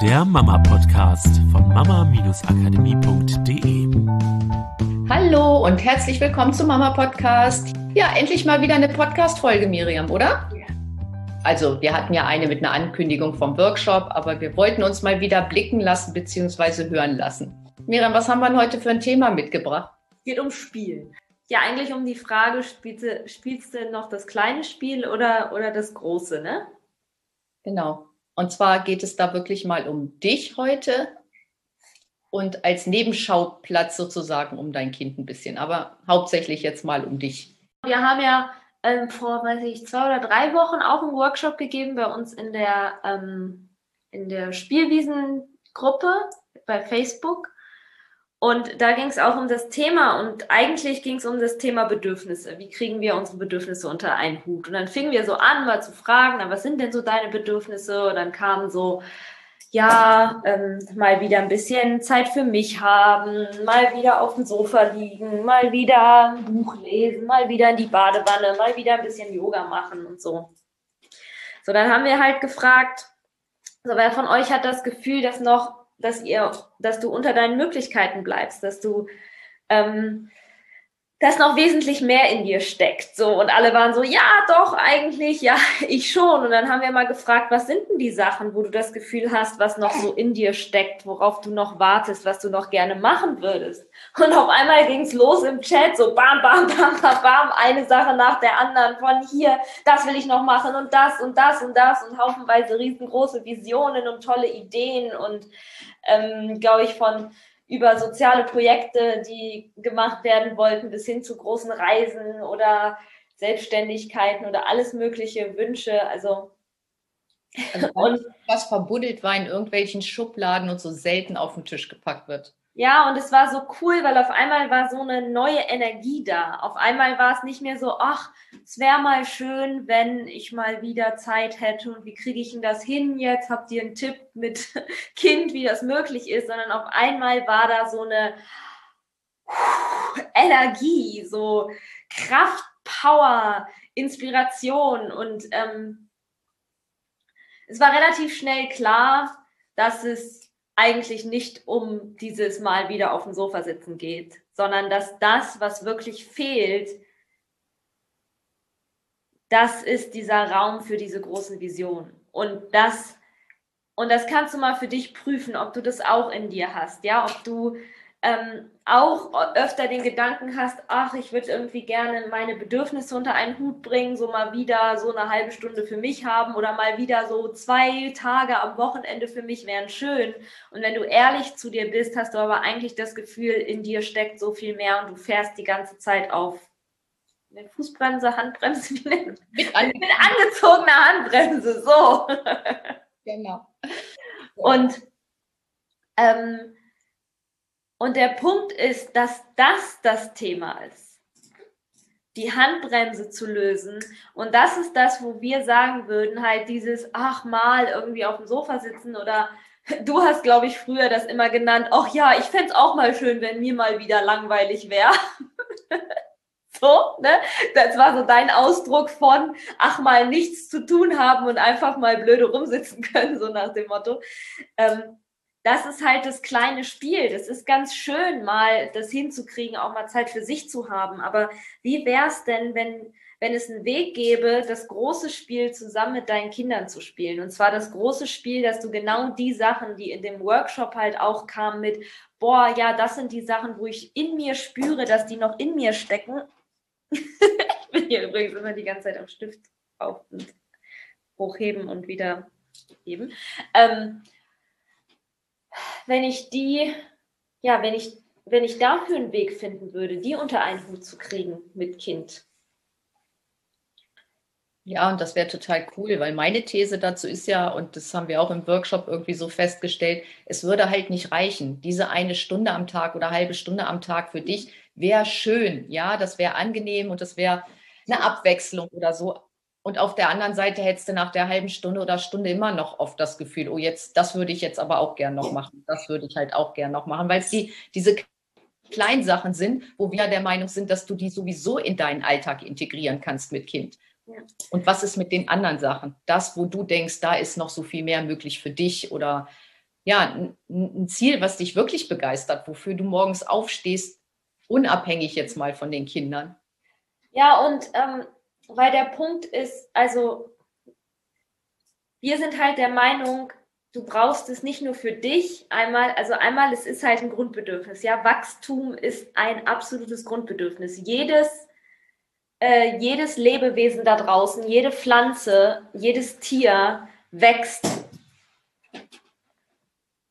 der Mama-Podcast von mama-akademie.de. Hallo und herzlich willkommen zum Mama-Podcast. Ja, endlich mal wieder eine Podcast-Folge, Miriam, oder? Ja. Also, wir hatten ja eine mit einer Ankündigung vom Workshop, aber wir wollten uns mal wieder blicken lassen bzw. hören lassen. Miriam, was haben wir heute für ein Thema mitgebracht? Es geht um Spiel. Ja, eigentlich um die Frage, spielst du, spielst du noch das kleine Spiel oder, oder das große, ne? Genau. Und zwar geht es da wirklich mal um dich heute und als Nebenschauplatz sozusagen um dein Kind ein bisschen, aber hauptsächlich jetzt mal um dich. Wir haben ja ähm, vor, weiß ich, zwei oder drei Wochen auch einen Workshop gegeben bei uns in der, ähm, in der Spielwiesengruppe bei Facebook. Und da ging es auch um das Thema und eigentlich ging es um das Thema Bedürfnisse. Wie kriegen wir unsere Bedürfnisse unter einen Hut? Und dann fingen wir so an, mal zu fragen, was sind denn so deine Bedürfnisse? Und dann kamen so, ja, ähm, mal wieder ein bisschen Zeit für mich haben, mal wieder auf dem Sofa liegen, mal wieder ein Buch lesen, mal wieder in die Badewanne, mal wieder ein bisschen Yoga machen und so. So, dann haben wir halt gefragt, so, wer von euch hat das Gefühl, dass noch dass ihr, dass du unter deinen Möglichkeiten bleibst, dass du ähm, dass noch wesentlich mehr in dir steckt. So, und alle waren so, ja, doch, eigentlich, ja, ich schon. Und dann haben wir mal gefragt, was sind denn die Sachen, wo du das Gefühl hast, was noch so in dir steckt, worauf du noch wartest, was du noch gerne machen würdest. Und auf einmal ging's los im Chat, so bam, bam, bam, bam, bam, eine Sache nach der anderen, von hier, das will ich noch machen und das und das und das und haufenweise riesengroße Visionen und tolle Ideen und, ähm, glaube ich, von über soziale Projekte, die gemacht werden wollten, bis hin zu großen Reisen oder Selbstständigkeiten oder alles mögliche Wünsche. Also, also und was verbuddelt war in irgendwelchen Schubladen und so selten auf den Tisch gepackt wird. Ja, und es war so cool, weil auf einmal war so eine neue Energie da. Auf einmal war es nicht mehr so, ach, es wäre mal schön, wenn ich mal wieder Zeit hätte und wie kriege ich denn das hin jetzt? Habt ihr einen Tipp mit Kind, wie das möglich ist? Sondern auf einmal war da so eine Energie, so Kraft, Power, Inspiration und ähm, es war relativ schnell klar, dass es eigentlich nicht um dieses Mal wieder auf dem Sofa sitzen geht, sondern dass das, was wirklich fehlt, das ist dieser Raum für diese großen Visionen. Und das, und das kannst du mal für dich prüfen, ob du das auch in dir hast, ja, ob du ähm, auch öfter den Gedanken hast, ach, ich würde irgendwie gerne meine Bedürfnisse unter einen Hut bringen, so mal wieder so eine halbe Stunde für mich haben oder mal wieder so zwei Tage am Wochenende für mich wären schön. Und wenn du ehrlich zu dir bist, hast du aber eigentlich das Gefühl, in dir steckt so viel mehr und du fährst die ganze Zeit auf eine Fußbremse, Handbremse, wie nennt mit, an mit angezogener Handbremse, so. Genau. Und ähm, und der Punkt ist, dass das das Thema ist. Die Handbremse zu lösen. Und das ist das, wo wir sagen würden, halt dieses, ach mal, irgendwie auf dem Sofa sitzen oder du hast, glaube ich, früher das immer genannt, ach ja, ich fände es auch mal schön, wenn mir mal wieder langweilig wäre. so, ne? Das war so dein Ausdruck von, ach mal, nichts zu tun haben und einfach mal blöde rumsitzen können, so nach dem Motto. Ähm, das ist halt das kleine Spiel. Das ist ganz schön, mal das hinzukriegen, auch mal Zeit für sich zu haben. Aber wie wäre es denn, wenn, wenn es einen Weg gäbe, das große Spiel zusammen mit deinen Kindern zu spielen? Und zwar das große Spiel, dass du genau die Sachen, die in dem Workshop halt auch kamen mit, boah, ja, das sind die Sachen, wo ich in mir spüre, dass die noch in mir stecken. ich bin hier übrigens immer die ganze Zeit am Stift auf und hochheben und wieder heben. Ähm, wenn ich die, ja, wenn ich, wenn ich dafür einen Weg finden würde, die unter einen Hut zu kriegen mit Kind. Ja, und das wäre total cool, weil meine These dazu ist ja, und das haben wir auch im Workshop irgendwie so festgestellt, es würde halt nicht reichen. Diese eine Stunde am Tag oder halbe Stunde am Tag für dich wäre schön. Ja, das wäre angenehm und das wäre eine Abwechslung oder so. Und auf der anderen Seite hättest du nach der halben Stunde oder Stunde immer noch oft das Gefühl, oh, jetzt, das würde ich jetzt aber auch gern noch machen. Das würde ich halt auch gern noch machen, weil es die, diese kleinen Sachen sind, wo wir der Meinung sind, dass du die sowieso in deinen Alltag integrieren kannst mit Kind. Und was ist mit den anderen Sachen? Das, wo du denkst, da ist noch so viel mehr möglich für dich oder ja, ein, ein Ziel, was dich wirklich begeistert, wofür du morgens aufstehst, unabhängig jetzt mal von den Kindern. Ja, und ähm, weil der Punkt ist, also wir sind halt der Meinung, du brauchst es nicht nur für dich. Einmal, also einmal, es ist halt ein Grundbedürfnis. Ja, Wachstum ist ein absolutes Grundbedürfnis. Jedes, äh, jedes Lebewesen da draußen, jede Pflanze, jedes Tier wächst.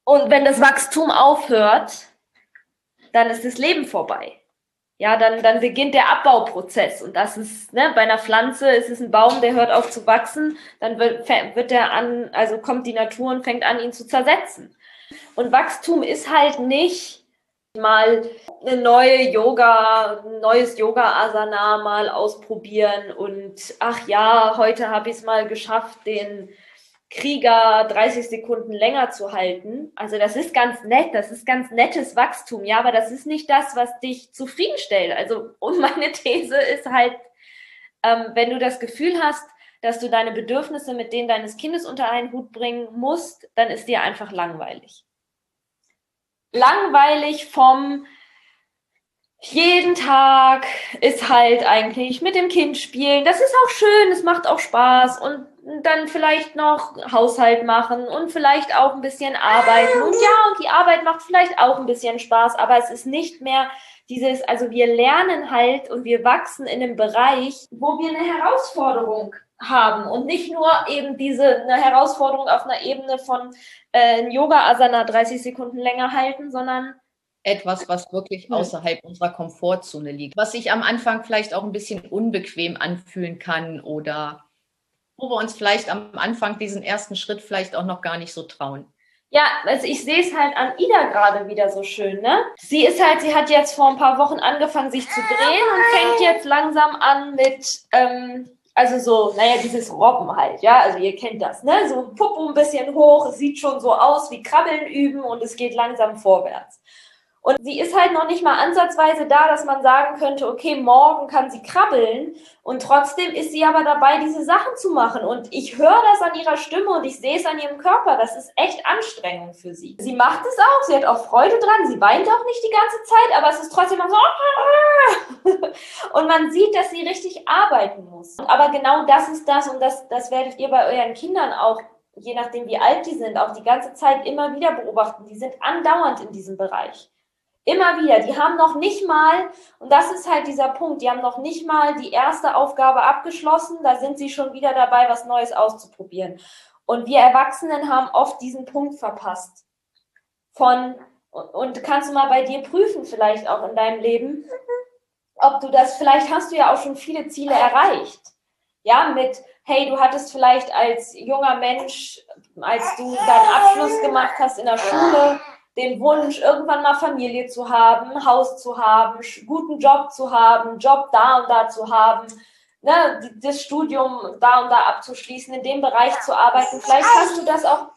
Und wenn das Wachstum aufhört, dann ist das Leben vorbei ja, dann, dann beginnt der Abbauprozess. Und das ist, ne, bei einer Pflanze ist es ein Baum, der hört auf zu wachsen, dann wird, wird der an, also kommt die Natur und fängt an, ihn zu zersetzen. Und Wachstum ist halt nicht mal eine neue Yoga, ein neues Yoga-Asana mal ausprobieren und ach ja, heute habe ich es mal geschafft, den Krieger 30 Sekunden länger zu halten. Also das ist ganz nett, das ist ganz nettes Wachstum, ja, aber das ist nicht das, was dich zufriedenstellt. Also und meine These ist halt, ähm, wenn du das Gefühl hast, dass du deine Bedürfnisse mit denen deines Kindes unter einen Hut bringen musst, dann ist dir einfach langweilig. Langweilig vom jeden Tag ist halt eigentlich mit dem Kind spielen. Das ist auch schön, es macht auch Spaß und dann vielleicht noch Haushalt machen und vielleicht auch ein bisschen arbeiten. Und ja, und die Arbeit macht vielleicht auch ein bisschen Spaß, aber es ist nicht mehr dieses, also wir lernen halt und wir wachsen in einem Bereich, wo wir eine Herausforderung haben und nicht nur eben diese eine Herausforderung auf einer Ebene von äh, Yoga Asana 30 Sekunden länger halten, sondern etwas, was wirklich außerhalb unserer Komfortzone liegt, was sich am Anfang vielleicht auch ein bisschen unbequem anfühlen kann oder wo wir uns vielleicht am Anfang diesen ersten Schritt vielleicht auch noch gar nicht so trauen. Ja, also ich sehe es halt an Ida gerade wieder so schön, ne? Sie ist halt, sie hat jetzt vor ein paar Wochen angefangen, sich zu drehen und fängt jetzt langsam an mit, ähm, also so, naja, dieses Robben halt, ja, also ihr kennt das, ne? So Popo ein bisschen hoch, es sieht schon so aus wie Krabbeln üben und es geht langsam vorwärts. Und sie ist halt noch nicht mal ansatzweise da, dass man sagen könnte, okay, morgen kann sie krabbeln. Und trotzdem ist sie aber dabei, diese Sachen zu machen. Und ich höre das an ihrer Stimme und ich sehe es an ihrem Körper. Das ist echt Anstrengung für sie. Sie macht es auch, sie hat auch Freude dran. Sie weint auch nicht die ganze Zeit, aber es ist trotzdem so. Und man sieht, dass sie richtig arbeiten muss. Aber genau das ist das und das, das werdet ihr bei euren Kindern auch je nachdem wie alt die sind, auch die ganze Zeit immer wieder beobachten. Die sind andauernd in diesem Bereich. Immer wieder. Die haben noch nicht mal, und das ist halt dieser Punkt, die haben noch nicht mal die erste Aufgabe abgeschlossen. Da sind sie schon wieder dabei, was Neues auszuprobieren. Und wir Erwachsenen haben oft diesen Punkt verpasst. Von, und kannst du mal bei dir prüfen, vielleicht auch in deinem Leben, ob du das, vielleicht hast du ja auch schon viele Ziele erreicht. Ja, mit, hey, du hattest vielleicht als junger Mensch, als du deinen Abschluss gemacht hast in der Schule, den Wunsch, irgendwann mal Familie zu haben, Haus zu haben, guten Job zu haben, Job da und da zu haben, ne, das Studium da und da abzuschließen, in dem Bereich zu arbeiten. Vielleicht hast du das auch,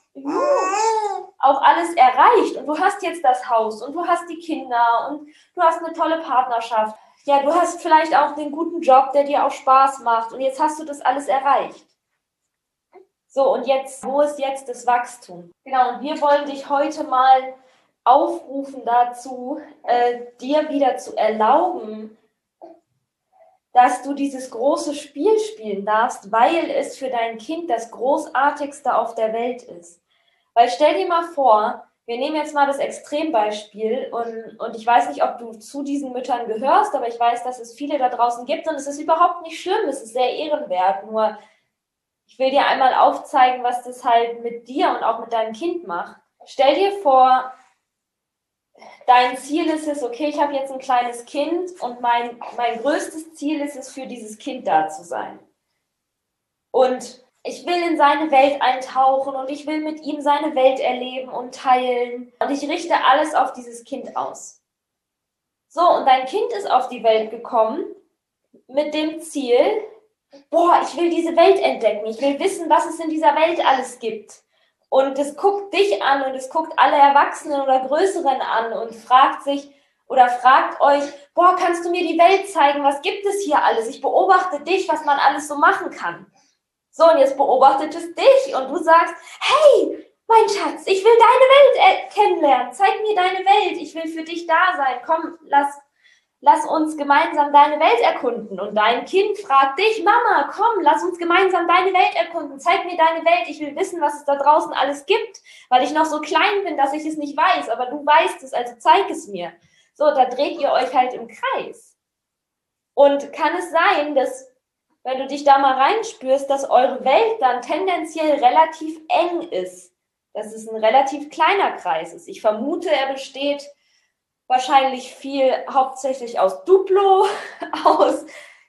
auch alles erreicht und du hast jetzt das Haus und du hast die Kinder und du hast eine tolle Partnerschaft. Ja, du hast vielleicht auch den guten Job, der dir auch Spaß macht und jetzt hast du das alles erreicht. So, und jetzt, wo ist jetzt das Wachstum? Genau, und wir wollen dich heute mal aufrufen dazu, äh, dir wieder zu erlauben, dass du dieses große Spiel spielen darfst, weil es für dein Kind das Großartigste auf der Welt ist. Weil stell dir mal vor, wir nehmen jetzt mal das Extrembeispiel und, und ich weiß nicht, ob du zu diesen Müttern gehörst, aber ich weiß, dass es viele da draußen gibt und es ist überhaupt nicht schlimm, es ist sehr ehrenwert. Nur ich will dir einmal aufzeigen, was das halt mit dir und auch mit deinem Kind macht. Stell dir vor, dein Ziel ist es, okay, ich habe jetzt ein kleines Kind und mein, mein größtes Ziel ist es, für dieses Kind da zu sein. Und ich will in seine Welt eintauchen und ich will mit ihm seine Welt erleben und teilen. Und ich richte alles auf dieses Kind aus. So, und dein Kind ist auf die Welt gekommen mit dem Ziel, boah, ich will diese Welt entdecken. Ich will wissen, was es in dieser Welt alles gibt. Und es guckt dich an und es guckt alle Erwachsenen oder Größeren an und fragt sich oder fragt euch, boah, kannst du mir die Welt zeigen? Was gibt es hier alles? Ich beobachte dich, was man alles so machen kann. So, und jetzt beobachtet es dich und du sagst, hey, mein Schatz, ich will deine Welt kennenlernen. Zeig mir deine Welt. Ich will für dich da sein. Komm, lass, lass uns gemeinsam deine Welt erkunden. Und dein Kind fragt dich, Mama, komm, lass uns gemeinsam deine Welt erkunden. Zeig mir deine Welt. Ich will wissen, was es da draußen alles gibt, weil ich noch so klein bin, dass ich es nicht weiß. Aber du weißt es, also zeig es mir. So, da dreht ihr euch halt im Kreis. Und kann es sein, dass wenn du dich da mal reinspürst, dass eure Welt dann tendenziell relativ eng ist, dass es ein relativ kleiner Kreis ist. Ich vermute, er besteht wahrscheinlich viel hauptsächlich aus Duplo, aus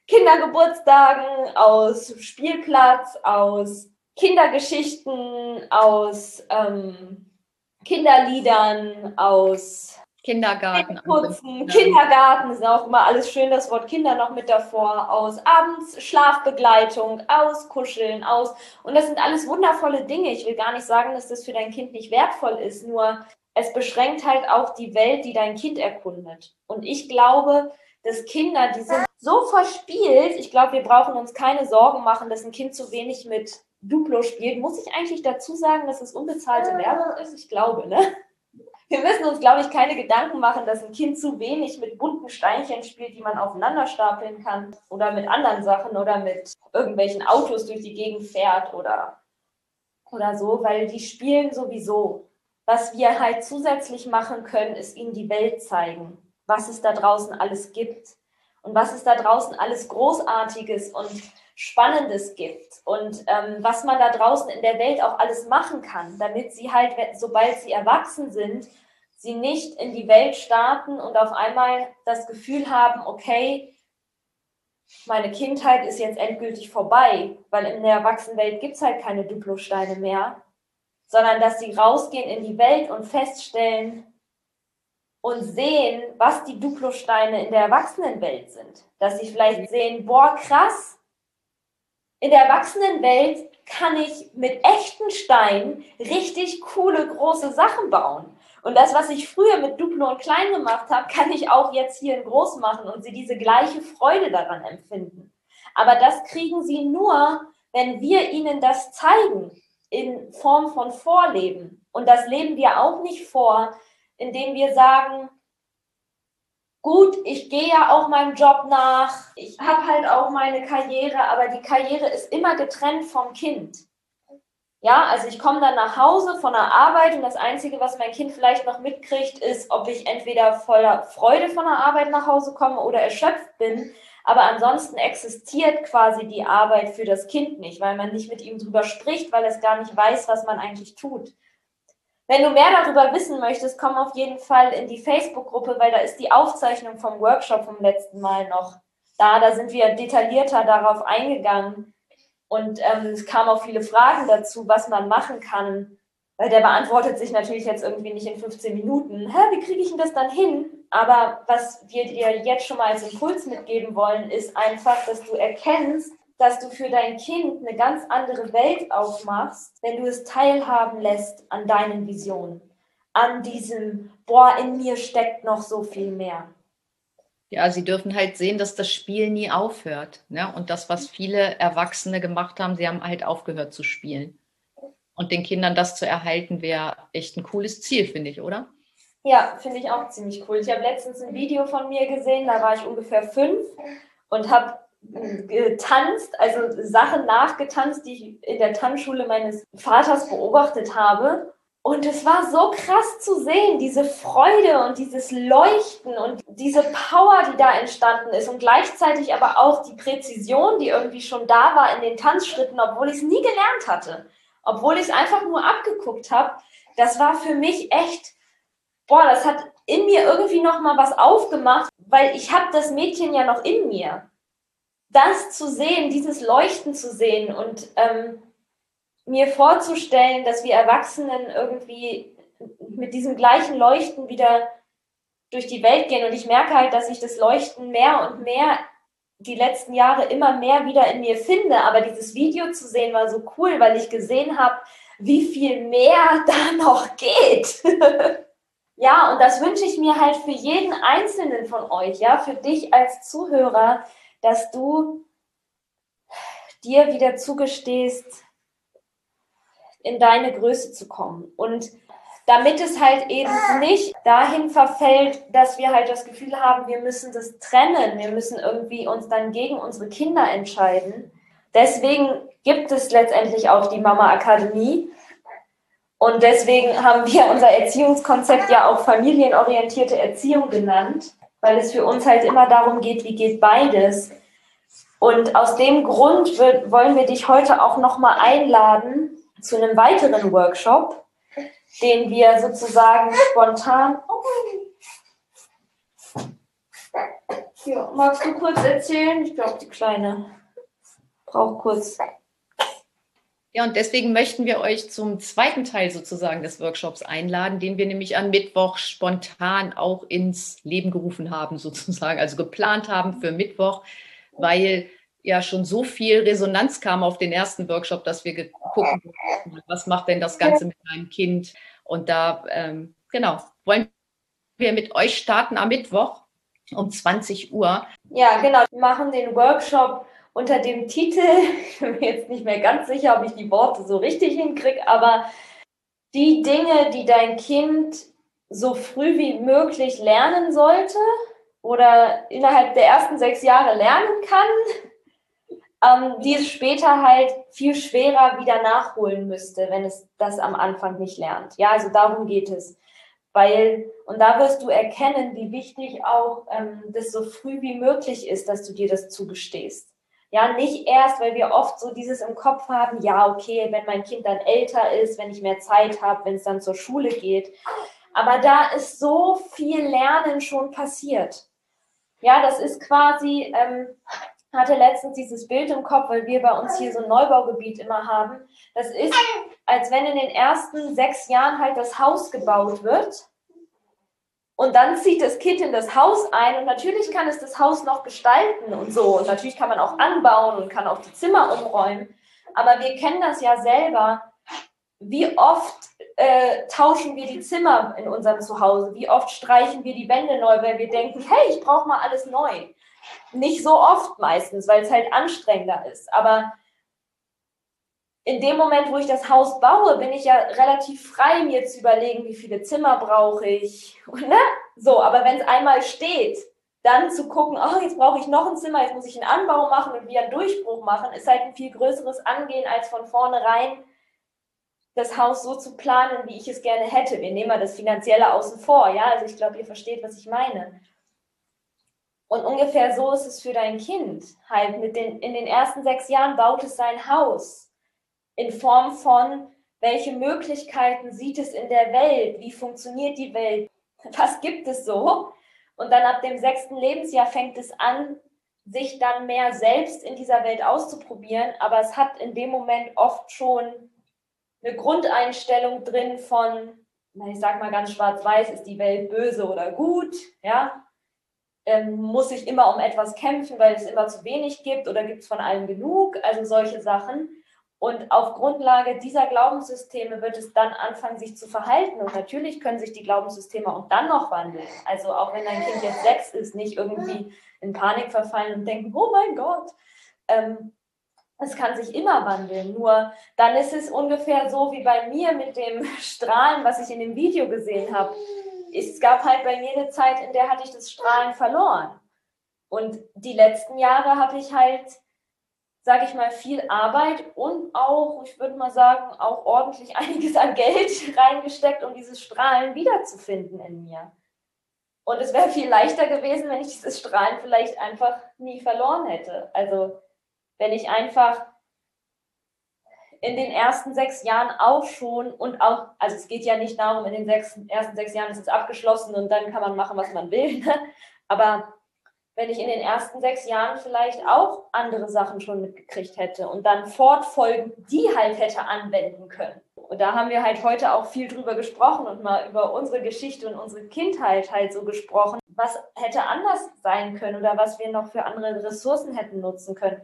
Kindergeburtstagen, aus Spielplatz, aus Kindergeschichten, aus ähm, Kinderliedern, aus Kindergarten. Putzen, Kindergarten ist auch immer alles schön, das Wort Kinder noch mit davor, aus abends Schlafbegleitung, aus Kuscheln, aus. Und das sind alles wundervolle Dinge. Ich will gar nicht sagen, dass das für dein Kind nicht wertvoll ist, nur es beschränkt halt auch die Welt, die dein Kind erkundet. Und ich glaube, dass Kinder, die sind so verspielt, ich glaube, wir brauchen uns keine Sorgen machen, dass ein Kind zu wenig mit Duplo spielt. Muss ich eigentlich dazu sagen, dass es unbezahlte Werbung ist? Ich glaube, ne? wir müssen uns, glaube ich, keine Gedanken machen, dass ein Kind zu wenig mit bunten Steinchen spielt, die man aufeinander stapeln kann oder mit anderen Sachen oder mit irgendwelchen Autos durch die Gegend fährt oder, oder so, weil die spielen sowieso. Was wir halt zusätzlich machen können, ist ihnen die Welt zeigen, was es da draußen alles gibt und was es da draußen alles Großartiges und Spannendes gibt und ähm, was man da draußen in der Welt auch alles machen kann, damit sie halt, sobald sie erwachsen sind, sie nicht in die Welt starten und auf einmal das Gefühl haben, okay, meine Kindheit ist jetzt endgültig vorbei, weil in der Erwachsenenwelt gibt es halt keine Duplosteine mehr, sondern dass sie rausgehen in die Welt und feststellen und sehen, was die Duplosteine in der Erwachsenenwelt sind. Dass sie vielleicht sehen, boah, krass, in der Erwachsenenwelt kann ich mit echten Steinen richtig coole, große Sachen bauen. Und das, was ich früher mit Duplo und Klein gemacht habe, kann ich auch jetzt hier in groß machen und sie diese gleiche Freude daran empfinden. Aber das kriegen sie nur, wenn wir ihnen das zeigen in Form von Vorleben. Und das leben wir auch nicht vor, indem wir sagen, gut, ich gehe ja auch meinem Job nach, ich habe halt auch meine Karriere, aber die Karriere ist immer getrennt vom Kind. Ja, also ich komme dann nach Hause von der Arbeit und das Einzige, was mein Kind vielleicht noch mitkriegt, ist, ob ich entweder voller Freude von der Arbeit nach Hause komme oder erschöpft bin. Aber ansonsten existiert quasi die Arbeit für das Kind nicht, weil man nicht mit ihm drüber spricht, weil es gar nicht weiß, was man eigentlich tut. Wenn du mehr darüber wissen möchtest, komm auf jeden Fall in die Facebook-Gruppe, weil da ist die Aufzeichnung vom Workshop vom letzten Mal noch da. Da sind wir detaillierter darauf eingegangen. Und ähm, es kamen auch viele Fragen dazu, was man machen kann. Weil der beantwortet sich natürlich jetzt irgendwie nicht in 15 Minuten. Hä, wie kriege ich denn das dann hin? Aber was wir dir jetzt schon mal als Impuls mitgeben wollen, ist einfach, dass du erkennst, dass du für dein Kind eine ganz andere Welt aufmachst, wenn du es teilhaben lässt an deinen Visionen, an diesem, boah, in mir steckt noch so viel mehr. Ja, sie dürfen halt sehen, dass das Spiel nie aufhört. Ne? Und das, was viele Erwachsene gemacht haben, sie haben halt aufgehört zu spielen. Und den Kindern das zu erhalten, wäre echt ein cooles Ziel, finde ich, oder? Ja, finde ich auch ziemlich cool. Ich habe letztens ein Video von mir gesehen, da war ich ungefähr fünf und habe getanzt, also Sachen nachgetanzt, die ich in der Tanzschule meines Vaters beobachtet habe. Und es war so krass zu sehen, diese Freude und dieses Leuchten und diese Power, die da entstanden ist und gleichzeitig aber auch die Präzision, die irgendwie schon da war in den Tanzschritten, obwohl ich es nie gelernt hatte, obwohl ich es einfach nur abgeguckt habe. Das war für mich echt, boah, das hat in mir irgendwie noch mal was aufgemacht, weil ich habe das Mädchen ja noch in mir das zu sehen, dieses Leuchten zu sehen und ähm, mir vorzustellen, dass wir Erwachsenen irgendwie mit diesem gleichen Leuchten wieder durch die Welt gehen. Und ich merke halt, dass ich das Leuchten mehr und mehr die letzten Jahre immer mehr wieder in mir finde. Aber dieses Video zu sehen war so cool, weil ich gesehen habe, wie viel mehr da noch geht. ja, und das wünsche ich mir halt für jeden Einzelnen von euch, ja, für dich als Zuhörer, dass du dir wieder zugestehst, in deine Größe zu kommen. Und damit es halt eben nicht dahin verfällt, dass wir halt das Gefühl haben, wir müssen das trennen, wir müssen irgendwie uns dann gegen unsere Kinder entscheiden. Deswegen gibt es letztendlich auch die Mama Akademie. Und deswegen haben wir unser Erziehungskonzept ja auch familienorientierte Erziehung genannt, weil es für uns halt immer darum geht, wie geht beides. Und aus dem Grund wollen wir dich heute auch nochmal einladen zu einem weiteren Workshop, den wir sozusagen spontan. Ja, magst du kurz erzählen? Ich glaube, die Kleine braucht kurz. Ja, und deswegen möchten wir euch zum zweiten Teil sozusagen des Workshops einladen, den wir nämlich am Mittwoch spontan auch ins Leben gerufen haben, sozusagen, also geplant haben für Mittwoch, weil ja schon so viel Resonanz kam auf den ersten Workshop, dass wir gucken, was macht denn das Ganze mit einem Kind? Und da, ähm, genau, wollen wir mit euch starten am Mittwoch um 20 Uhr. Ja, genau. Wir machen den Workshop unter dem Titel, ich bin mir jetzt nicht mehr ganz sicher, ob ich die Worte so richtig hinkriege, aber die Dinge, die dein Kind so früh wie möglich lernen sollte oder innerhalb der ersten sechs Jahre lernen kann, ähm, die es später halt viel schwerer wieder nachholen müsste, wenn es das am Anfang nicht lernt. Ja, also darum geht es. Weil, und da wirst du erkennen, wie wichtig auch ähm, das so früh wie möglich ist, dass du dir das zugestehst. Ja, nicht erst, weil wir oft so dieses im Kopf haben, ja, okay, wenn mein Kind dann älter ist, wenn ich mehr Zeit habe, wenn es dann zur Schule geht. Aber da ist so viel Lernen schon passiert. Ja, das ist quasi, ähm, hatte letztens dieses Bild im Kopf, weil wir bei uns hier so ein Neubaugebiet immer haben. Das ist, als wenn in den ersten sechs Jahren halt das Haus gebaut wird. Und dann zieht das Kind in das Haus ein und natürlich kann es das Haus noch gestalten und so. Und natürlich kann man auch anbauen und kann auch die Zimmer umräumen. Aber wir kennen das ja selber. Wie oft äh, tauschen wir die Zimmer in unserem Zuhause? Wie oft streichen wir die Wände neu, weil wir denken, hey, ich brauche mal alles neu. Nicht so oft meistens, weil es halt anstrengender ist. Aber in dem Moment, wo ich das Haus baue, bin ich ja relativ frei, mir zu überlegen, wie viele Zimmer brauche ich. Ne? So, aber wenn es einmal steht, dann zu gucken, oh, jetzt brauche ich noch ein Zimmer, jetzt muss ich einen Anbau machen und wieder einen Durchbruch machen, ist halt ein viel größeres Angehen, als von vornherein das Haus so zu planen, wie ich es gerne hätte. Wir nehmen mal das Finanzielle außen vor, ja. Also ich glaube, ihr versteht, was ich meine. Und ungefähr so ist es für dein Kind. Halt mit den, in den ersten sechs Jahren baut es sein Haus in Form von, welche Möglichkeiten sieht es in der Welt? Wie funktioniert die Welt? Was gibt es so? Und dann ab dem sechsten Lebensjahr fängt es an, sich dann mehr selbst in dieser Welt auszuprobieren. Aber es hat in dem Moment oft schon eine Grundeinstellung drin von, ich sag mal ganz schwarz-weiß, ist die Welt böse oder gut? Ja, ähm, muss ich immer um etwas kämpfen, weil es immer zu wenig gibt oder gibt es von allem genug? Also solche Sachen. Und auf Grundlage dieser Glaubenssysteme wird es dann anfangen, sich zu verhalten. Und natürlich können sich die Glaubenssysteme auch dann noch wandeln. Also auch wenn dein Kind jetzt sechs ist, nicht irgendwie in Panik verfallen und denken, oh mein Gott. Ähm, es kann sich immer wandeln. Nur dann ist es ungefähr so wie bei mir mit dem Strahlen, was ich in dem Video gesehen habe es gab halt bei mir eine Zeit, in der hatte ich das Strahlen verloren. Und die letzten Jahre habe ich halt, sage ich mal, viel Arbeit und auch, ich würde mal sagen, auch ordentlich einiges an Geld reingesteckt, um dieses Strahlen wiederzufinden in mir. Und es wäre viel leichter gewesen, wenn ich dieses Strahlen vielleicht einfach nie verloren hätte. Also wenn ich einfach in den ersten sechs Jahren auch schon und auch, also es geht ja nicht darum, in den sechs, ersten sechs Jahren ist es abgeschlossen und dann kann man machen, was man will. Ne? Aber wenn ich in den ersten sechs Jahren vielleicht auch andere Sachen schon mitgekriegt hätte und dann fortfolgend die halt hätte anwenden können. Und da haben wir halt heute auch viel drüber gesprochen und mal über unsere Geschichte und unsere Kindheit halt so gesprochen. Was hätte anders sein können oder was wir noch für andere Ressourcen hätten nutzen können.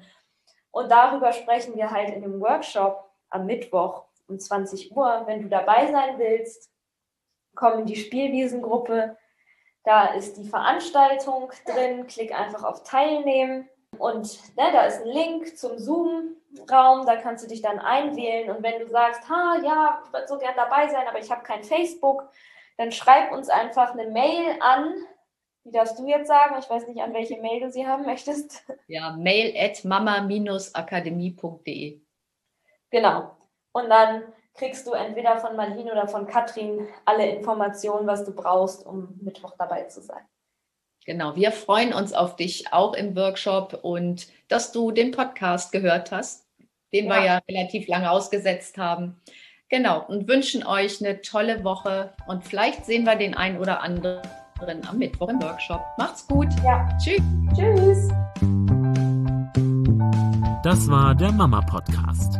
Und darüber sprechen wir halt in dem Workshop am Mittwoch um 20 Uhr. Wenn du dabei sein willst, komm in die Spielwiesengruppe. Da ist die Veranstaltung drin. Klick einfach auf Teilnehmen. Und ne, da ist ein Link zum Zoom. Raum, da kannst du dich dann einwählen und wenn du sagst, ha, ja, ich würde so gern dabei sein, aber ich habe kein Facebook, dann schreib uns einfach eine Mail an. Wie darfst du jetzt sagen? Ich weiß nicht, an welche Mail du sie haben möchtest. Ja, mail at mama-akademie.de. Genau. Und dann kriegst du entweder von Marlene oder von Katrin alle Informationen, was du brauchst, um Mittwoch dabei zu sein. Genau, wir freuen uns auf dich auch im Workshop und dass du den Podcast gehört hast, den ja. wir ja relativ lange ausgesetzt haben. Genau, und wünschen euch eine tolle Woche und vielleicht sehen wir den einen oder anderen am Mittwoch im Workshop. Macht's gut. Ja. Tschüss. Tschüss. Das war der Mama Podcast